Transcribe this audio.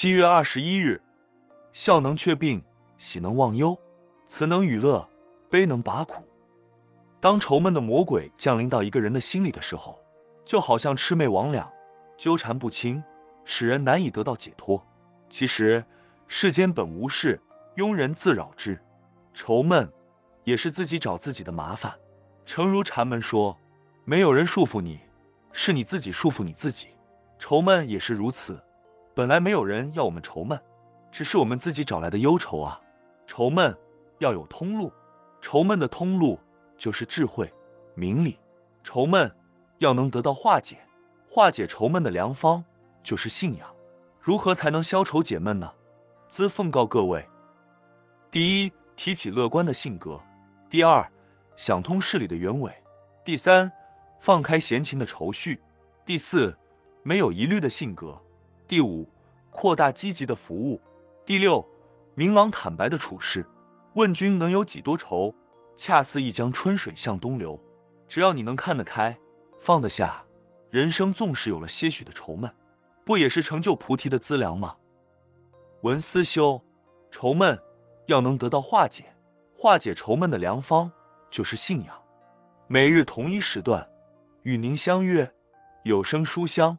七月二十一日，笑能却病，喜能忘忧，慈能与乐，悲能拔苦。当愁闷的魔鬼降临到一个人的心里的时候，就好像魑魅魍魉，纠缠不清，使人难以得到解脱。其实世间本无事，庸人自扰之。愁闷也是自己找自己的麻烦。诚如禅门说，没有人束缚你，是你自己束缚你自己。愁闷也是如此。本来没有人要我们愁闷，只是我们自己找来的忧愁啊！愁闷要有通路，愁闷的通路就是智慧、明理。愁闷要能得到化解，化解愁闷的良方就是信仰。如何才能消愁解闷呢？兹奉告各位：第一，提起乐观的性格；第二，想通事理的原委；第三，放开闲情的愁绪；第四，没有疑虑的性格。第五，扩大积极的服务；第六，明朗坦白的处事。问君能有几多愁？恰似一江春水向东流。只要你能看得开，放得下，人生纵使有了些许的愁闷，不也是成就菩提的资粮吗？文思修，愁闷要能得到化解，化解愁闷的良方就是信仰。每日同一时段，与您相约有声书香。